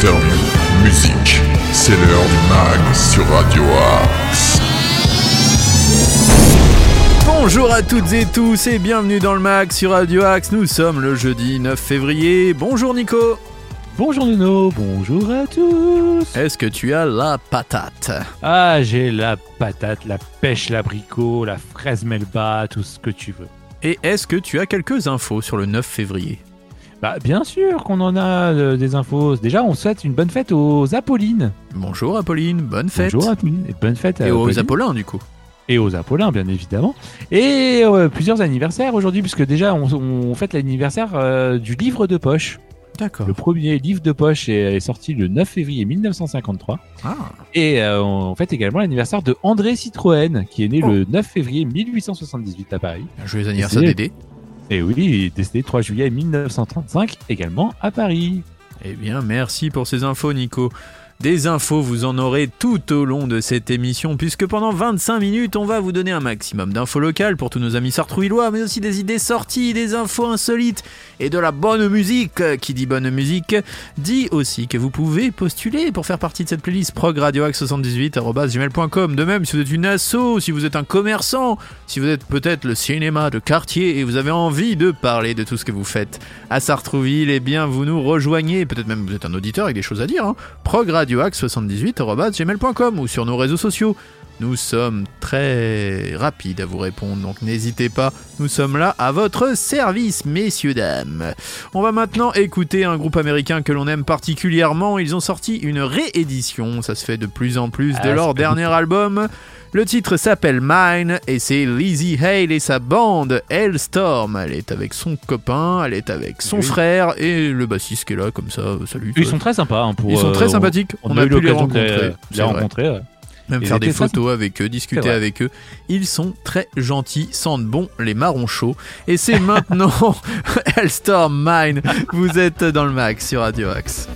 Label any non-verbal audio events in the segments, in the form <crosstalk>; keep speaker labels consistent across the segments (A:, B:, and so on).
A: interviews, musique. C'est l'heure du mag sur Radio Axe.
B: Bonjour à toutes et tous et bienvenue dans le mag sur Radio Axe. Nous sommes le jeudi 9 février. Bonjour Nico.
C: Bonjour Nuno, bonjour à tous.
B: Est-ce que tu as la patate?
C: Ah, j'ai la patate, la pêche, l'abricot, la fraise melba, tout ce que tu veux.
B: Et est-ce que tu as quelques infos sur le 9 février?
C: Bah, bien sûr qu'on en a euh, des infos. Déjà, on souhaite une bonne fête aux Apollines.
B: Bonjour Apolline, bonne fête.
C: Bonjour Apolline, et bonne fête à
B: Et aux
C: Apolline.
B: Apollins du coup.
C: Et aux Apollins, bien évidemment. Et euh, plusieurs anniversaires aujourd'hui, puisque déjà, on, on fête l'anniversaire euh, du livre de poche.
B: D'accord.
C: Le premier livre de poche est, est sorti le 9 février 1953.
B: Ah,
C: Et euh, on fête également l'anniversaire de André Citroën, qui est né
B: Oh.
C: le 9 février 1878 à Paris.
B: joyeux anniversaire
C: c'est-
B: Dédé.
C: Et oui, il est décédé le 3 juillet 1935, également à Paris.
B: Eh bien, merci pour ces infos, Nico. Des infos, vous en aurez tout au long de cette émission, puisque pendant 25 minutes, on va vous donner un maximum d'infos locales pour tous nos amis sartrouillois, mais aussi des idées sorties, des infos insolites et de la bonne musique. Qui dit bonne musique dit aussi que vous pouvez postuler pour faire partie de cette playlist progradioax78.gmail.com. De même, si vous êtes une asso, si vous êtes un commerçant, si vous êtes peut-être le cinéma de quartier et vous avez envie de parler de tout ce que vous faites à Sartrouville, eh bien vous nous rejoignez, peut-être même vous êtes un auditeur avec des choses à dire, hein, progradioax78.gmail.com ou sur nos réseaux sociaux. Nous sommes très rapides à vous répondre, donc n'hésitez pas, nous sommes là à votre service, messieurs, dames. On va maintenant écouter un groupe américain que l'on aime particulièrement, ils ont sorti une réédition, ça se fait de plus en plus, de
C: Ah,
B: leur dernier album. Le titre s'appelle Mine et c'est Lizzie Hale et sa bande Hellstorm. Elle est avec son copain, elle est avec son
C: Oui.
B: frère et le bassiste qui est là comme ça. Salut.
C: Ils sont très sympas. hein, pour,
B: Ils sont
C: euh,
B: très
C: on-
B: sympathiques.
C: On,
B: On,
C: a,
B: a,
C: eu l'occasion de les,
B: rencontrer.
C: les ouais.
B: Même faire des photos avec eux, discuter avec eux. Ils sont très gentils, sentent bon les marrons chauds. Et c'est <laughs> maintenant Hellstorm Mine. Vous êtes dans le max sur Radio Axe.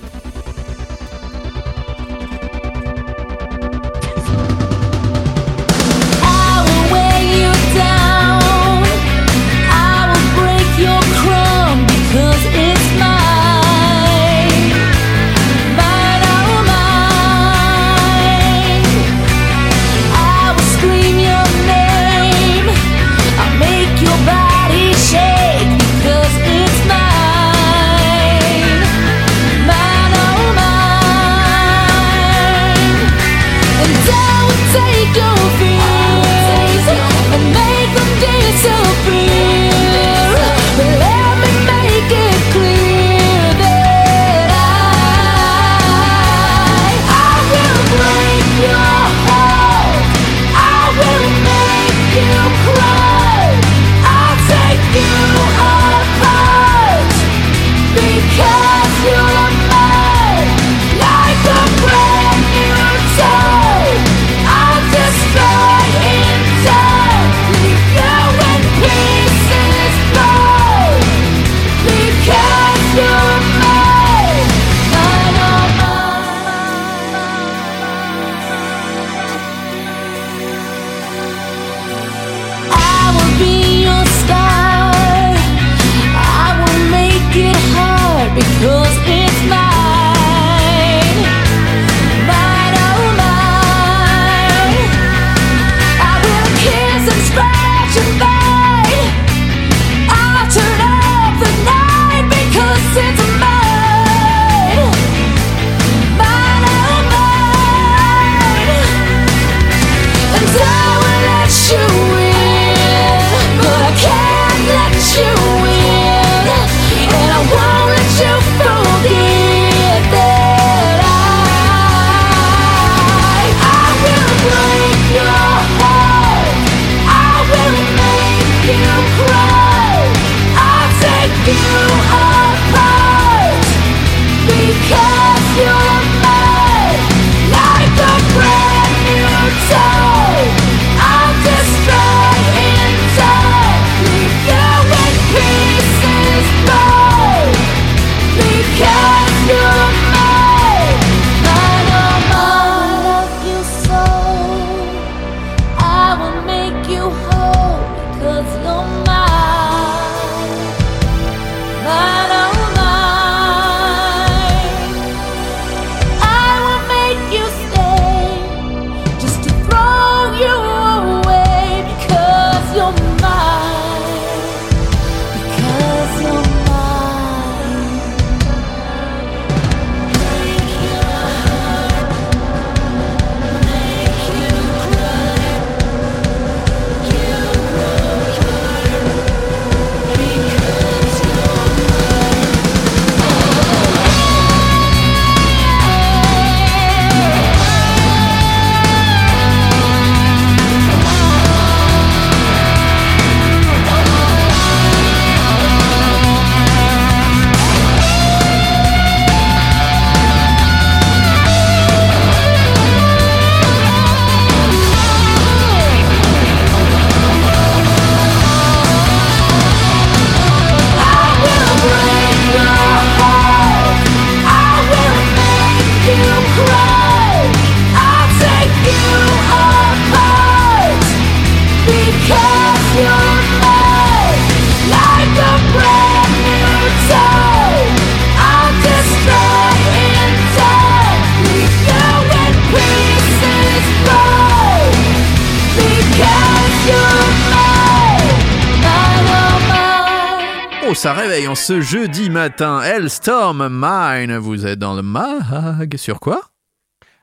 D: Oh
E: ça réveille en ce jeudi matin. Hellstorm Mine, vous êtes dans le mag. Sur quoi?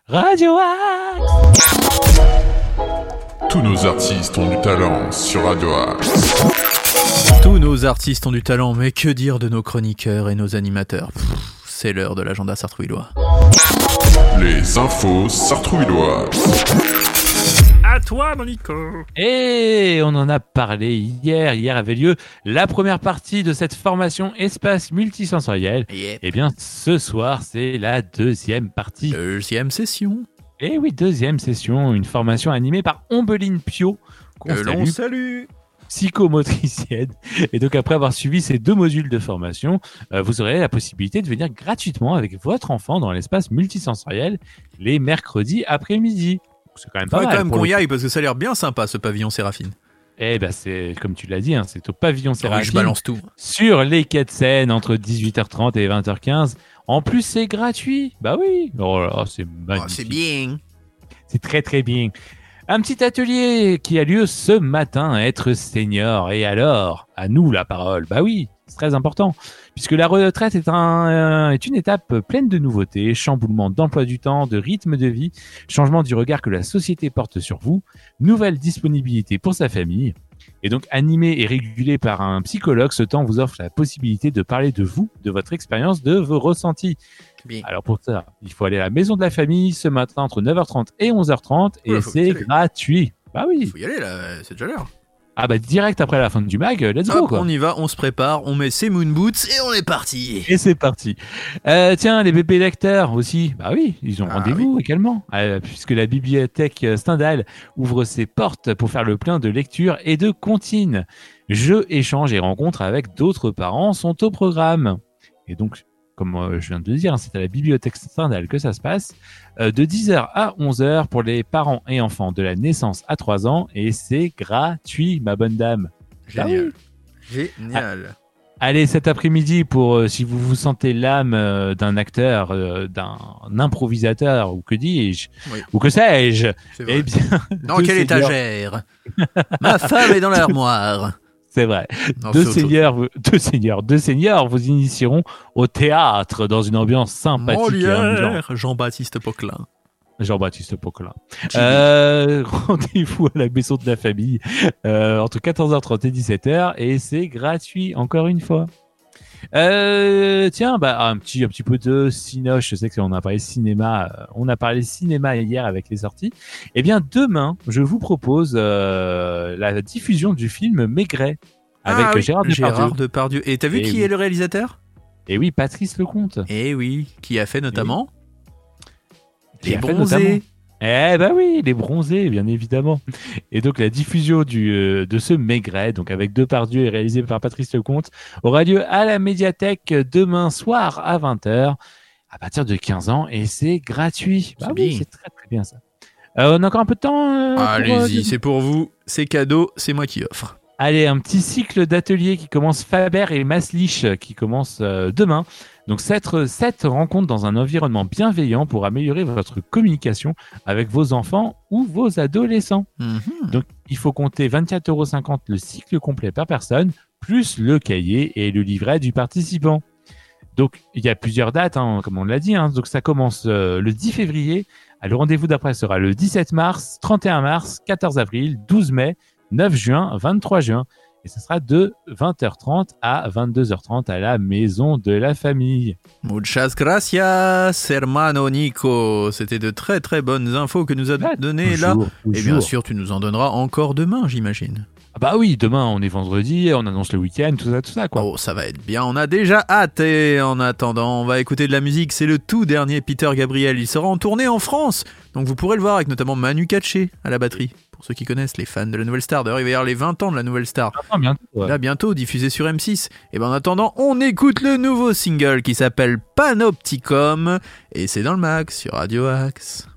C: Radio Axe
A: tous nos artistes ont du talent sur Radio Axe.
E: Tous nos artistes ont du talent, mais que dire de nos chroniqueurs et nos animateurs? Pff, C'est l'heure de l'agenda sartrouillois.
A: Les infos sartrouilloises.
E: À toi, mon Nico
C: Et on en a parlé hier. Hier avait lieu la première partie de cette formation espace multisensoriel.
E: Yep.
C: Eh bien, ce soir, c'est la deuxième partie.
E: Deuxième session.
C: Et oui, deuxième session, une formation animée par Ombeline Pio, qu'on
E: Que l'on
C: salue,
E: salue.
C: psychomotricienne. Et donc, après avoir suivi ces deux modules de formation, euh, vous aurez la possibilité de venir gratuitement avec votre enfant dans l'espace multisensoriel les mercredis après-midi. C'est quand même pas
E: Faudrait
C: mal.
E: quand même qu'on y aille parce que ça a l'air bien sympa ce pavillon Séraphine.
C: Eh ben, c'est comme tu l'as dit, hein, c'est au pavillon
E: Ah oui, je
C: Séraphine.
E: balance tout.
C: sur les quais de Seine entre 18h30 et 20h15. En plus, c'est gratuit. Bah oui. Oh là là, c'est
E: Oh,
C: magnifique.
E: c'est bien.
C: C'est très très bien. Un petit atelier qui a lieu ce matin être senior. Et alors, à nous la parole. Bah oui, c'est très important. Puisque la retraite est, un, euh, est une étape pleine de nouveautés, chamboulement d'emploi du temps, de rythme de vie, changement du regard que la société porte sur vous, nouvelle disponibilité pour sa famille. Et donc, animé et régulé par un psychologue, ce temps vous offre la possibilité de parler de vous, de votre expérience, de vos ressentis.
E: Bien.
C: Alors pour ça, il faut aller à la maison de la famille ce matin entre 9h30 et 11h30 et
E: Oula,
C: c'est gratuit. Bah oui.
E: Faut y aller là, c'est déjà l'heure.
C: Ah bah direct après la fin du mag, let's go
E: Hop,
C: quoi.
E: on y va, on se prépare, on met ses moon boots et on est parti.
C: Et c'est parti. Euh, tiens, les bébés lecteurs aussi. Bah oui, ils ont
E: Ah
C: rendez-vous également. Euh, puisque la bibliothèque euh, Stendhal ouvre ses portes pour faire le plein de lecture et de comptines. Jeux, échanges et rencontres avec d'autres parents sont au programme. Et donc, comme euh, je viens de le dire, hein, c'est à la bibliothèque Stendhal que ça se passe. euh, de 10h à 11h pour les parents et enfants de la naissance à 3 ans. Et c'est gratuit, ma bonne dame. Ah
E: Génial. Génial.
C: Allez, cet après-midi, pour euh, si vous vous sentez l'âme euh, d'un acteur, d'un improvisateur, ou que dis-je,
E: Oui.
C: ou que sais-je, eh bien,
E: Dans quelle <laughs> étagère? Ma femme est dans <laughs> l'armoire.
C: C'est vrai.
E: Non,
C: Deux seigneurs, vous- deux seigneurs, deux seigneurs vous initieront au théâtre dans une ambiance sympathique.
E: Molière, Jean-Baptiste Poquelin.
C: Jean-Baptiste Poquelin. Euh, <laughs> Rendez-vous à la maison de la famille euh, entre 14h30 et 17h et c'est gratuit encore une fois. Euh, tiens, bah un petit un petit peu de cinoche. Je sais que on a parlé cinéma, euh, on a parlé cinéma hier avec les sorties. Eh bien demain, je vous propose euh, la diffusion du film Maigret avec
E: Ah oui,
C: Gérard Depardieu.
E: Gérard Depardieu. Et t'as vu
C: Eh
E: qui
C: oui.
E: est le réalisateur?
C: Et oui, Patrice Lecomte.
E: Eh oui, qui a fait notamment
C: Qui
E: Les Bronzés.
C: Eh ben oui, les bronzés, bien évidemment. Et donc la diffusion du, euh, de ce Maigret, donc avec Depardieu et réalisé par Patrice Lecomte, aura lieu à la médiathèque demain soir à 20h, à partir de 15 ans, et c'est gratuit. Bah oui, c'est très très bien ça. Euh, on a encore un peu de temps euh, pour, euh,
E: Allez-y, c'est pour vous, c'est cadeau, c'est moi qui offre.
C: Allez, un petit cycle d'ateliers qui commence Faber et Maslich qui commence euh, demain. Donc cette, cette rencontre dans un environnement bienveillant pour améliorer votre communication avec vos enfants ou vos adolescents.
E: Mhm.
C: Donc il faut compter 24,50 euros le cycle complet par personne, plus le cahier et le livret du participant. Donc il y a plusieurs dates, hein, comme on l'a dit. hein. Donc ça commence euh, le 10 février. Le rendez-vous d'après sera le 17 mars, 31 mars, 14 avril, 12 mai, 9 juin, 23 juin. Et ce sera de 20h30 à 22h30 à la maison de la famille.
E: Muchas gracias, hermano Nico. C'était de très très bonnes infos que nous a données là.
C: Toujours,
E: Et bien
C: toujours.
E: sûr, tu nous en donneras encore demain, j'imagine.
C: Ah bah oui, demain on est vendredi, on annonce le week-end, tout ça, tout ça quoi.
E: Oh, ça va être bien. On a déjà hâte. Et en attendant, on va écouter de la musique. C'est le tout dernier Peter Gabriel. Il sera en tournée en France. Donc vous pourrez le voir avec notamment Manu Katché à la batterie. Pour ceux qui connaissent, les fans de la Nouvelle Star. D'ailleurs, il va y avoir les 20 ans de la Nouvelle Star.
C: Ah, bientôt, ouais.
E: Là, bientôt, diffusé sur M6. Et ben en attendant, on écoute le nouveau single qui s'appelle Panopticum. Et c'est dans le max sur Radio Axe.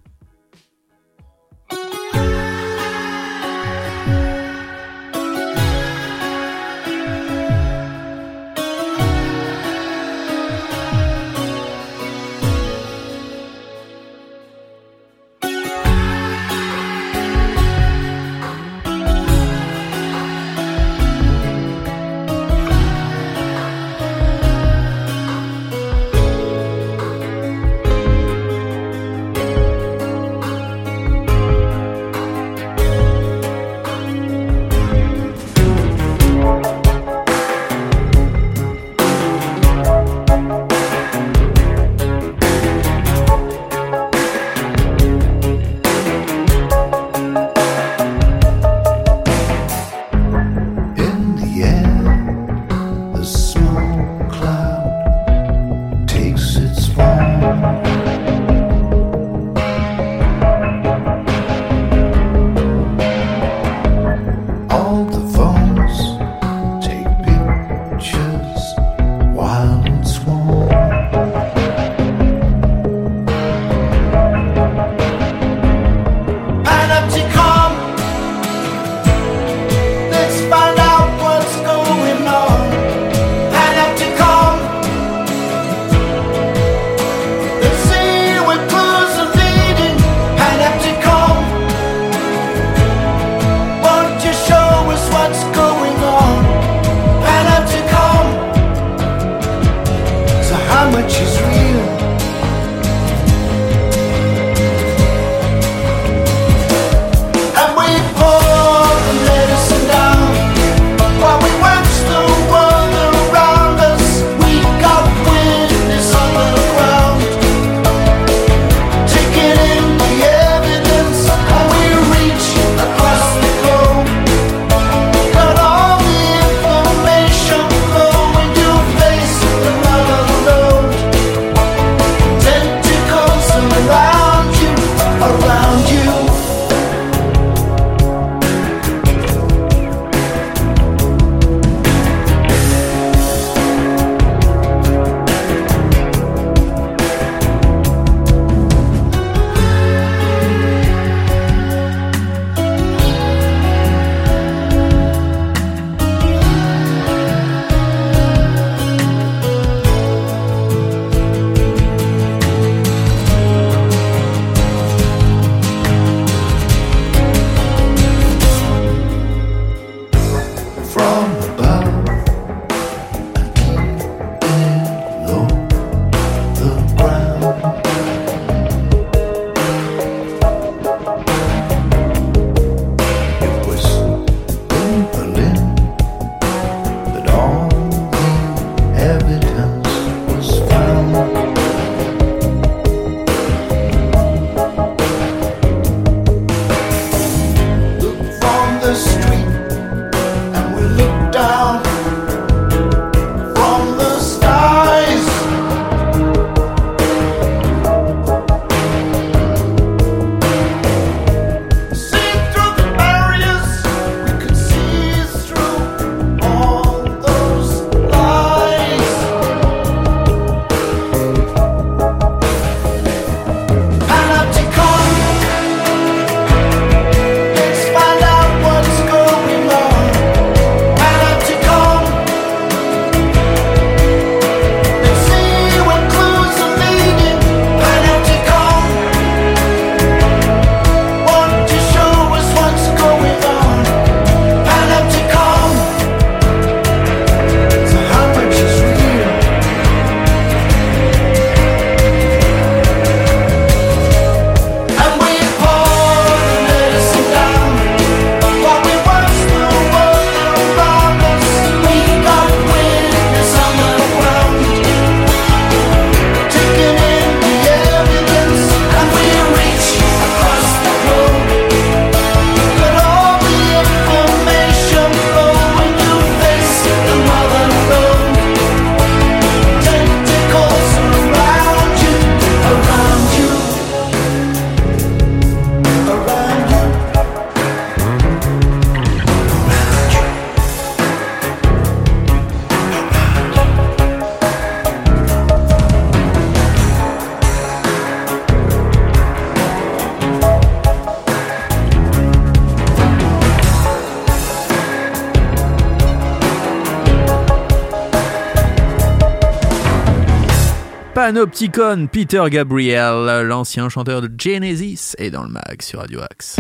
E: Panopticon, Peter Gabriel, l'ancien chanteur de Genesis, est dans le mag sur Radio Axe.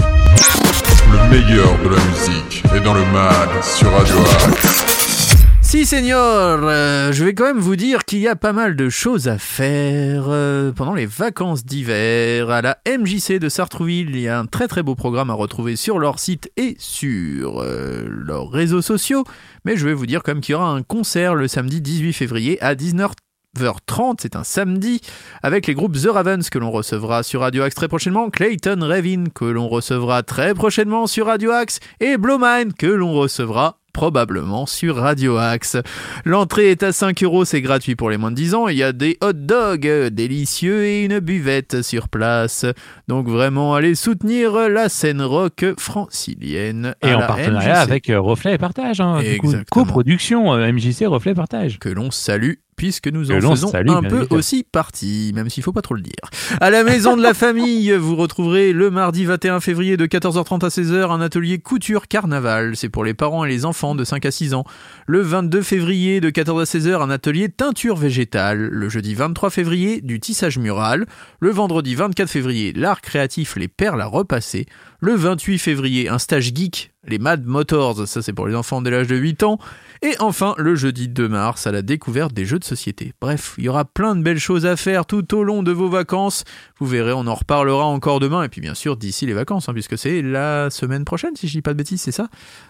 A: Le meilleur de la musique est dans le mag sur Radio Axe.
E: Si, senior, euh, je vais quand même vous dire qu'il y a pas mal de choses à faire euh, pendant les vacances d'hiver. À la MJC de Sartrouville, il y a un très très beau programme à retrouver sur leur site et sur euh, leurs réseaux sociaux. Mais je vais vous dire quand même qu'il y aura un concert le samedi 18 février à 19h30, c'est un samedi, avec les groupes The Ravens que l'on recevra sur Radio Axe très prochainement, Clayton Revin que l'on recevra très prochainement sur Radio Axe, et Blowmine que l'on recevra probablement sur Radio Axe. L'entrée est à 5 euros, c'est gratuit pour les moins de 10 ans. Il y a des hot dogs euh, délicieux et une buvette sur place. Donc vraiment, allez soutenir la scène rock francilienne.
C: Et en partenariat
E: MJC,
C: avec euh, Reflet et Partage. Hein, coproduction euh, MJC Reflet et Partage.
E: que l'on salue puisque nous en faisons un peu aussi partie, même s'il faut pas trop le dire. À la maison de la famille, <laughs> vous retrouverez le mardi 21 février de 14h30 à 16h un atelier couture carnaval. C'est pour les parents et les enfants de 5 à 6 ans. Le 22 février de 14 à 16h un atelier teinture végétale. Le jeudi 23 février du tissage mural. Le vendredi 24 février l'art créatif les perles à repasser. Le 28 février un stage geek les Mad Motors, ça c'est pour les enfants dès l'âge de 8 ans. Et enfin, le jeudi 2 mars, à la découverte des jeux de société. Bref, il y aura plein de belles choses à faire tout au long de vos vacances. Vous verrez, on en reparlera encore demain. Et puis bien sûr, d'ici les vacances, hein, puisque c'est la semaine prochaine, si je dis pas de bêtises, c'est ça?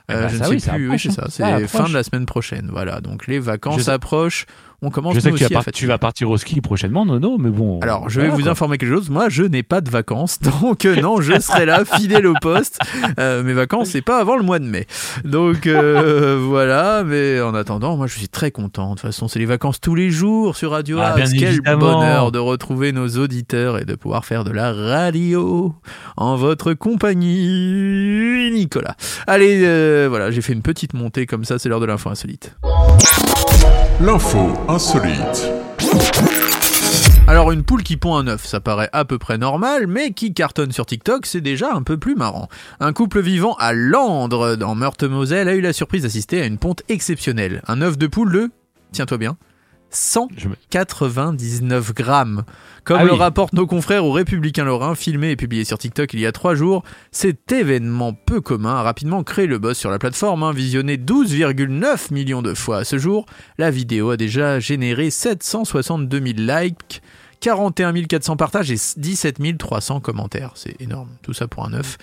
C: Eh ben,
E: Je
C: ça
E: ne sais plus, oui,
C: approche,
E: c'est
C: hein.
E: ça.
C: Ça
E: C'est fin de la semaine prochaine. Voilà, donc les vacances approchent. On commence
C: Je sais que tu vas, tu partir au ski prochainement, Nono, mais bon.
E: alors, je vais
C: voilà,
E: vous
C: quoi.
E: informer quelque chose. Moi, je n'ai pas de vacances, <laughs> donc euh, non, je serai là, fidèle au poste. Euh, mes vacances, c'est pas avant le mois de mai. Donc euh, <laughs> voilà. Mais en attendant, moi, je suis très content. De toute façon, c'est les vacances tous les jours sur Radio
C: Ah,
E: Axe. Quel
C: évidemment.
E: bonheur de retrouver nos auditeurs et de pouvoir faire de la radio en votre compagnie, Nicolas. Allez, euh, voilà, j'ai fait une petite montée comme ça. C'est l'heure de l'info insolite.
A: L'info insolite.
E: Alors une poule qui pond un œuf, ça paraît à peu près normal, mais qui cartonne sur TikTok, c'est déjà un peu plus marrant. Un couple vivant à Landres, dans Meurthe-Moselle, a eu la surprise d'assister à une ponte exceptionnelle. Un œuf de poule de, tiens-toi bien, 199 grammes. Comme
C: Ah
E: le
C: oui.
E: rapportent nos confrères aux Républicains Lorrains, filmé et publié sur TikTok il y a trois jours, cet événement peu commun a rapidement créé le buzz sur la plateforme, hein, visionné 12,9 millions de fois à ce jour. La vidéo a déjà généré 762 000 likes, 41 400 partages et 17 300 commentaires. C'est énorme, tout ça pour un œuf.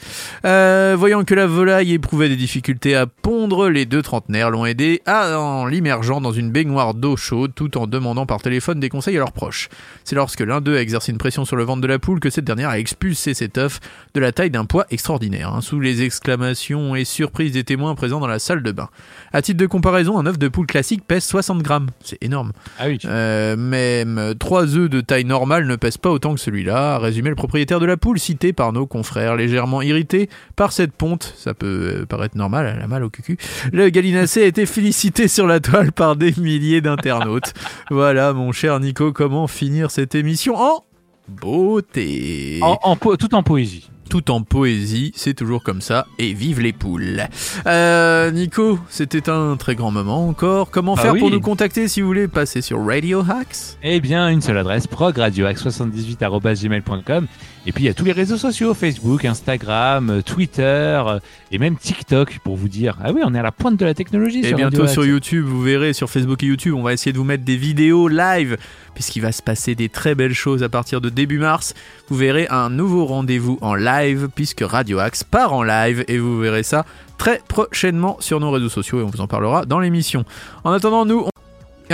E: Euh, voyant que la volaille éprouvait des difficultés à pondre, les deux trentenaires l'ont aidé à, en l'immergeant dans une baignoire d'eau chaude tout en demandant par téléphone des conseils à leurs proches. C'est lorsque l'un d'eux a exercé une pression sur le ventre de la poule que cette dernière a expulsé cet œuf de la taille d'un poids extraordinaire, hein, sous les exclamations et surprises des témoins présents dans la salle de bain. À titre de comparaison, un œuf de poule classique pèse 60 grammes. C'est énorme.
C: Ah oui.
E: Euh, même trois œufs de taille normale ne pèsent pas autant que celui-là, a résumé le propriétaire de la poule cité par nos confrères, légèrement irrité par cette ponte. Ça peut euh, paraître normal, elle a mal au cucu. Le gallinacé a été félicité sur la toile par des milliers d'internautes. <laughs> voilà, mon cher Nico, comment finir cette émission en beauté?
C: En, en po- tout en poésie.
E: Tout en poésie, c'est toujours comme ça, et vive les poules. Euh, Nico, c'était un très grand moment encore. Comment
C: Ah
E: faire pour nous contacter si vous voulez passer sur Radio Hacks?
C: Eh bien, une seule adresse, progradioax78.gmail.com. Et puis, il y a tous les réseaux sociaux, Facebook, Instagram, euh, Twitter, euh, et même TikTok, pour vous dire, ah oui, on est à la pointe de la technologie.
E: Et
C: sur
E: bientôt
C: Radio
E: sur. YouTube, vous verrez sur Facebook et YouTube, on va essayer de vous mettre des vidéos live, puisqu'il va se passer des très belles choses à partir de début mars. Vous verrez un nouveau rendez-vous en live, puisque Radio Axe part en live, et vous verrez ça très prochainement sur nos réseaux sociaux, et on vous en parlera dans l'émission. En attendant, nous, on...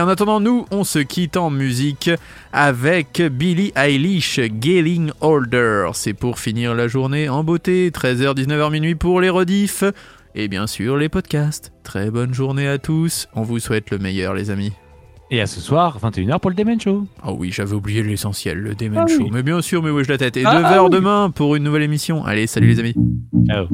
E: En attendant, nous, on se quitte en musique avec Billie Eilish, Getting Older. C'est pour finir la journée en beauté, 13h, 19h minuit pour les rediffs. Et bien sûr, les podcasts. Très bonne journée à tous. On vous souhaite le meilleur, les amis.
C: Et à ce soir, 21h pour le Demen Show.
E: Oh oui, j'avais oublié l'essentiel, le Demen
C: Ah
E: Show.
C: oui.
E: Mais bien sûr, mais wesh la tête. Et
C: Ah,
E: 9h
C: ah oui.
E: demain pour une nouvelle émission. Allez, salut les amis.
C: Ciao.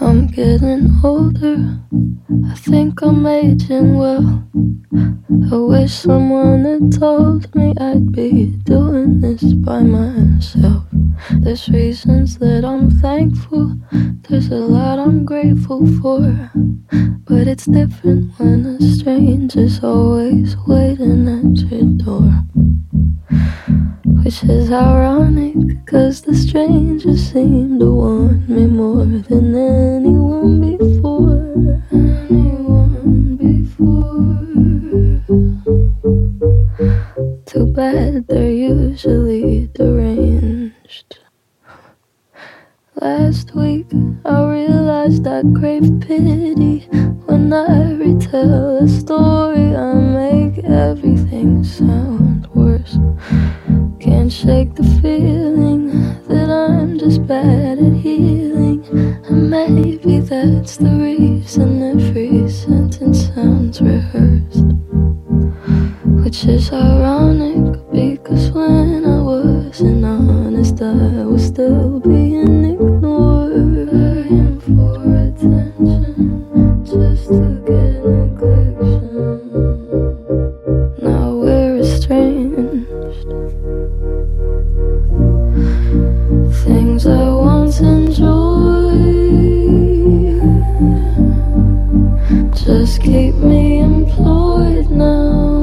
F: I'm getting older. I think I'm aging well. I wish someone had told me I'd be doing this by myself. There's reasons that I'm thankful. There's a lot I'm grateful for. But it's different when a stranger's always waiting at your door. Which is ironic, cause the stranger seemed to want me more than anyone before. Too bad they're usually deranged. Last week I realized I crave pity when I retell a story. I make everything sound worse. Can't shake the feeling that I'm just bad at healing. And maybe that's the reason every sentence sounds rehearsed. Which is ironic because when I wasn't honest, I was still being ignored. Begging for attention just to get neglection. Now we're estranged. Things I once enjoyed just keep me employed now.